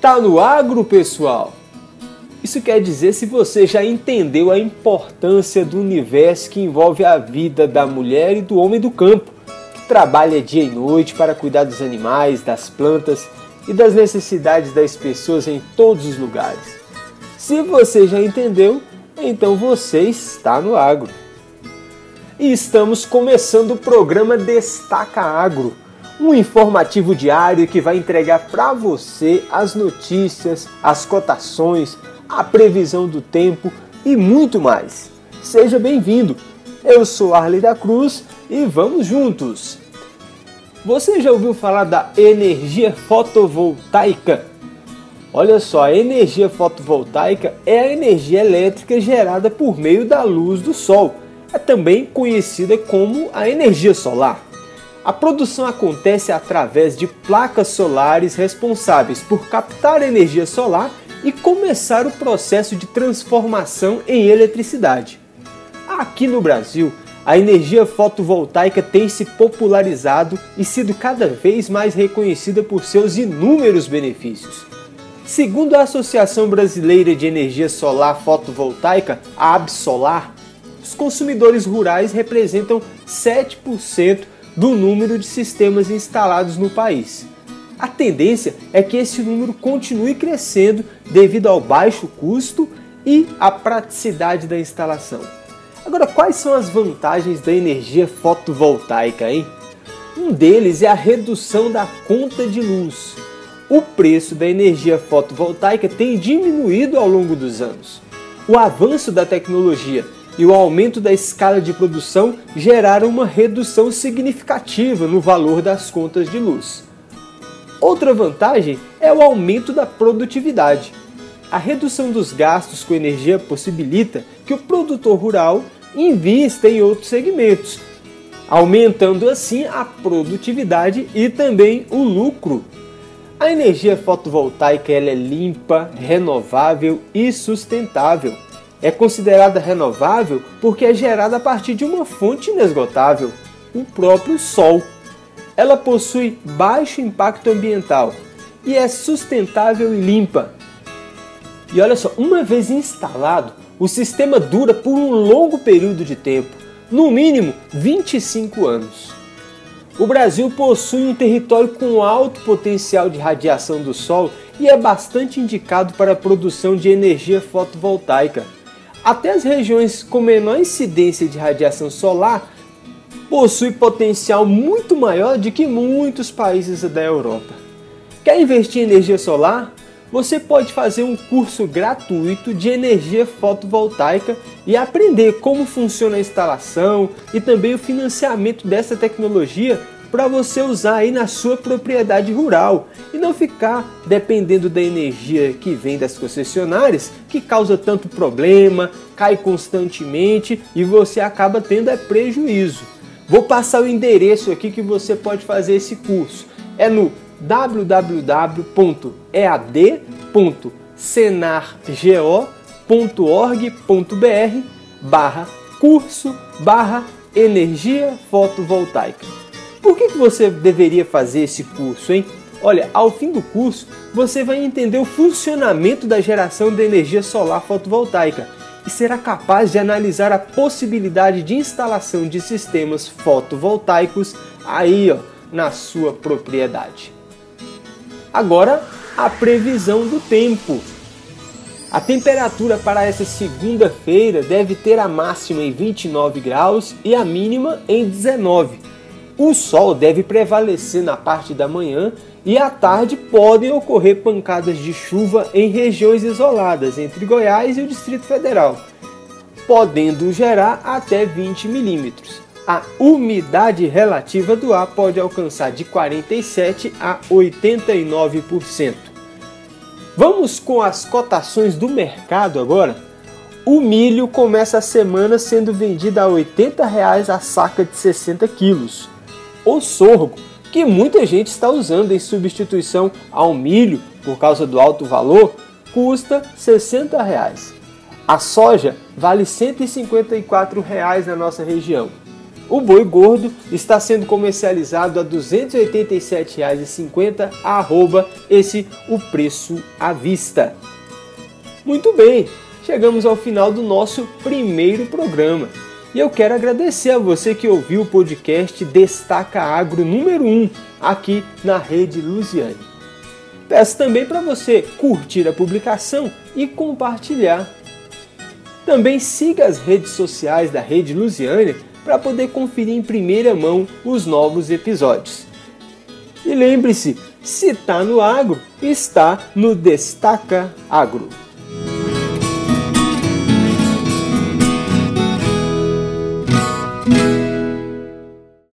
Tá no agro, pessoal? Isso quer dizer se você já entendeu a importância do universo que envolve a vida da mulher e do homem do campo, que trabalha dia e noite para cuidar dos animais, das plantas e das necessidades das pessoas em todos os lugares. Se você já entendeu, então você está no agro. E estamos começando o programa Destaca Agro, um informativo diário que vai entregar para você as notícias, as cotações, a previsão do tempo e muito mais. Seja bem-vindo. Eu sou Arley da Cruz e vamos juntos. Você já ouviu falar da energia fotovoltaica? Olha só, a energia fotovoltaica é a energia elétrica gerada por meio da luz do sol. É também conhecida como a energia solar. A produção acontece através de placas solares responsáveis por captar energia solar e começar o processo de transformação em eletricidade. Aqui no Brasil, a energia fotovoltaica tem se popularizado e sido cada vez mais reconhecida por seus inúmeros benefícios. Segundo a Associação Brasileira de Energia Solar Fotovoltaica, a Absolar, os consumidores rurais representam 7% do número de sistemas instalados no país. A tendência é que esse número continue crescendo devido ao baixo custo e à praticidade da instalação. Agora, quais são as vantagens da energia fotovoltaica, hein? Um deles é a redução da conta de luz o preço da energia fotovoltaica tem diminuído ao longo dos anos. O avanço da tecnologia e o aumento da escala de produção geraram uma redução significativa no valor das contas de luz. Outra vantagem é o aumento da produtividade. A redução dos gastos com energia possibilita que o produtor rural invista em outros segmentos, aumentando assim a produtividade e também o lucro a energia fotovoltaica é limpa, renovável e sustentável. É considerada renovável porque é gerada a partir de uma fonte inesgotável, o próprio Sol. Ela possui baixo impacto ambiental e é sustentável e limpa. E olha só, uma vez instalado, o sistema dura por um longo período de tempo, no mínimo 25 anos. O Brasil possui um território com alto potencial de radiação do Sol e é bastante indicado para a produção de energia fotovoltaica. Até as regiões com menor incidência de radiação solar possuem potencial muito maior do que muitos países da Europa. Quer investir em energia solar? você pode fazer um curso gratuito de energia fotovoltaica e aprender como funciona a instalação e também o financiamento dessa tecnologia para você usar aí na sua propriedade rural e não ficar dependendo da energia que vem das concessionárias, que causa tanto problema, cai constantemente e você acaba tendo é prejuízo. Vou passar o endereço aqui que você pode fazer esse curso. É no www.ead.senargo.org.br barra curso barra energia fotovoltaica. Por que, que você deveria fazer esse curso, hein? Olha, ao fim do curso, você vai entender o funcionamento da geração de energia solar fotovoltaica e será capaz de analisar a possibilidade de instalação de sistemas fotovoltaicos aí, ó, na sua propriedade. Agora, a previsão do tempo. A temperatura para essa segunda-feira deve ter a máxima em 29 graus e a mínima em 19. O sol deve prevalecer na parte da manhã e à tarde podem ocorrer pancadas de chuva em regiões isoladas entre Goiás e o Distrito Federal, podendo gerar até 20 milímetros a umidade relativa do ar pode alcançar de 47 a 89%. Vamos com as cotações do mercado agora? O milho começa a semana sendo vendido a 80 reais a saca de 60 quilos. O sorgo, que muita gente está usando em substituição ao milho por causa do alto valor, custa 60 reais. A soja vale 154 reais na nossa região. O boi gordo está sendo comercializado a R$ 287,50, arroba esse o preço à vista. Muito bem, chegamos ao final do nosso primeiro programa. E eu quero agradecer a você que ouviu o podcast Destaca Agro número 1 aqui na Rede Luziane. Peço também para você curtir a publicação e compartilhar. Também siga as redes sociais da Rede Luziane para poder conferir em primeira mão os novos episódios. E lembre-se, se está no agro, está no Destaca Agro.